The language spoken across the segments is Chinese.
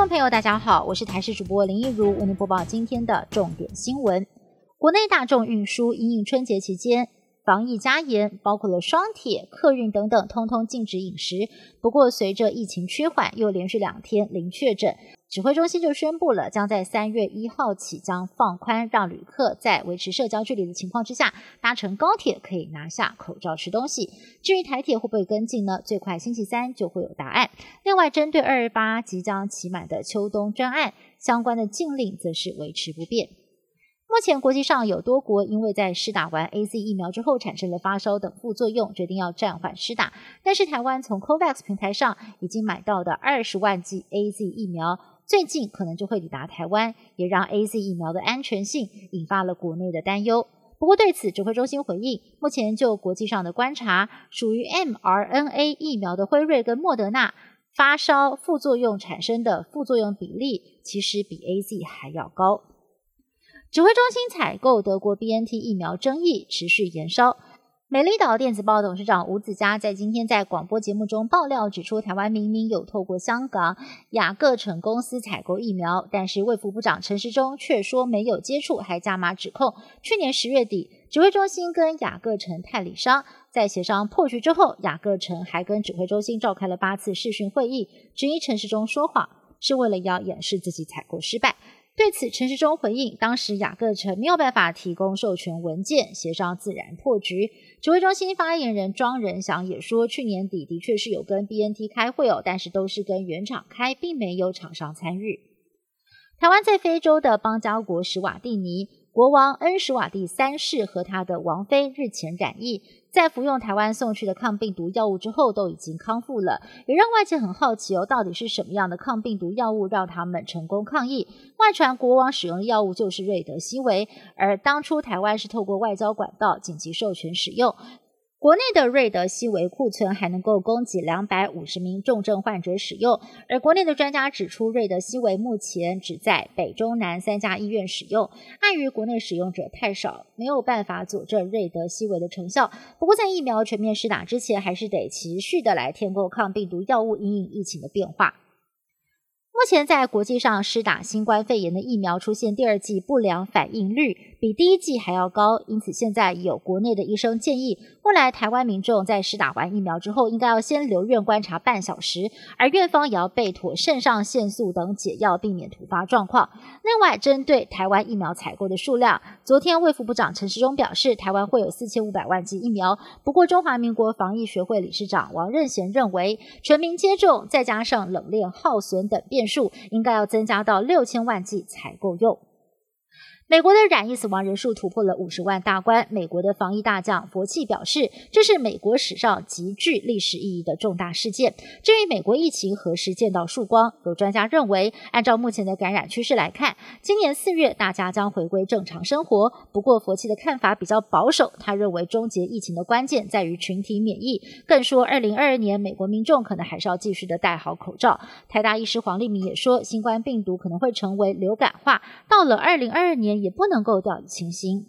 众朋友，大家好，我是台视主播林一如，为您播报今天的重点新闻。国内大众运输因应春节期间防疫加严，包括了双铁、客运等等，通通禁止饮食。不过，随着疫情趋缓，又连续两天零确诊。指挥中心就宣布了，将在三月一号起将放宽，让旅客在维持社交距离的情况之下，搭乘高铁可以拿下口罩吃东西。至于台铁会不会跟进呢？最快星期三就会有答案。另外，针对二十八即将期满的秋冬专案，相关的禁令则是维持不变。目前国际上有多国因为在施打完 A Z 疫苗之后产生了发烧等副作用，决定要暂缓施打。但是台湾从 COVAX 平台上已经买到的二十万剂 A Z 疫苗。最近可能就会抵达台湾，也让 A Z 疫苗的安全性引发了国内的担忧。不过对此，指挥中心回应，目前就国际上的观察，属于 m R N A 疫苗的辉瑞跟莫德纳发烧副作用产生的副作用比例，其实比 A Z 还要高。指挥中心采购德国 B N T 疫苗争议持续延烧。美丽岛电子报董事长吴子嘉在今天在广播节目中爆料，指出台湾明明有透过香港雅各城公司采购疫苗，但是卫福部长陈时中却说没有接触，还加码指控。去年十月底，指挥中心跟雅各城代理商在协商破局之后，雅各城还跟指挥中心召开了八次视讯会议，质疑陈时中说谎，是为了要掩饰自己采购失败。对此，陈时中回应，当时雅各城没有办法提供授权文件，协商自然破局。指挥中心发言人庄仁祥也说，去年底的确是有跟 BNT 开会哦，但是都是跟原厂开，并没有厂商参与。台湾在非洲的邦交国史瓦蒂尼，国王恩什瓦蒂三世和他的王妃日前染疫。在服用台湾送去的抗病毒药物之后，都已经康复了，也让外界很好奇哦，到底是什么样的抗病毒药物让他们成功抗疫？外传国王使用的药物就是瑞德西韦，而当初台湾是透过外交管道紧急授权使用。国内的瑞德西韦库存还能够供给两百五十名重症患者使用，而国内的专家指出，瑞德西韦目前只在北中南三家医院使用，碍于国内使用者太少，没有办法佐证瑞德西韦的成效。不过，在疫苗全面施打之前，还是得持续的来添购抗病毒药物，因应疫情的变化。目前在国际上施打新冠肺炎的疫苗出现第二季不良反应率比第一季还要高，因此现在有国内的医生建议，未来台湾民众在施打完疫苗之后，应该要先留院观察半小时，而院方也要备妥肾上腺素等解药，避免突发状况。另外，针对台湾疫苗采购的数量，昨天卫副部长陈时中表示，台湾会有四千五百万剂疫苗。不过，中华民国防疫学会理事长王任贤认为，全民接种再加上冷链耗损等变。数应该要增加到六千万剂才够用。美国的染疫死亡人数突破了五十万大关。美国的防疫大将佛气表示，这是美国史上极具历史意义的重大事件。至于美国疫情何时见到曙光，有专家认为，按照目前的感染趋势来看，今年四月大家将回归正常生活。不过，佛气的看法比较保守，他认为终结疫情的关键在于群体免疫。更说，二零二二年美国民众可能还是要继续的戴好口罩。台大医师黄立明也说，新冠病毒可能会成为流感化，到了二零二二年。也不能够掉以轻心。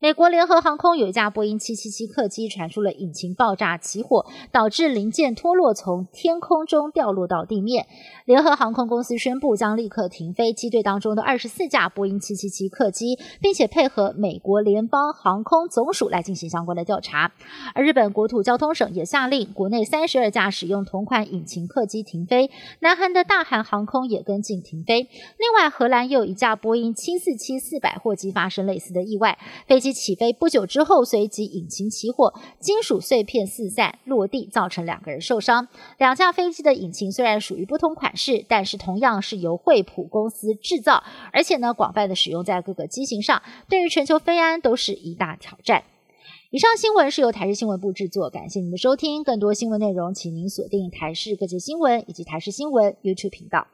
美国联合航空有一架波音777客机传出了引擎爆炸起火，导致零件脱落，从天空中掉落到地面。联合航空公司宣布将立刻停飞机队当中的二十四架波音777客机，并且配合美国联邦航空总署来进行相关的调查。而日本国土交通省也下令国内三十二架使用同款引擎客机停飞。南韩的大韩航空也跟进停飞。另外，荷兰又有一架波音747-400货机发生类似的意外，飞机起飞不久之后，随即引擎起火，金属碎片四散落地，造成两个人受伤。两架飞机的引擎虽然属于不同款式，但是同样是由惠普公司制造，而且呢广泛的使用在各个机型上，对于全球飞安都是一大挑战。以上新闻是由台视新闻部制作，感谢您的收听。更多新闻内容，请您锁定台视各界新闻以及台视新闻 YouTube 频道。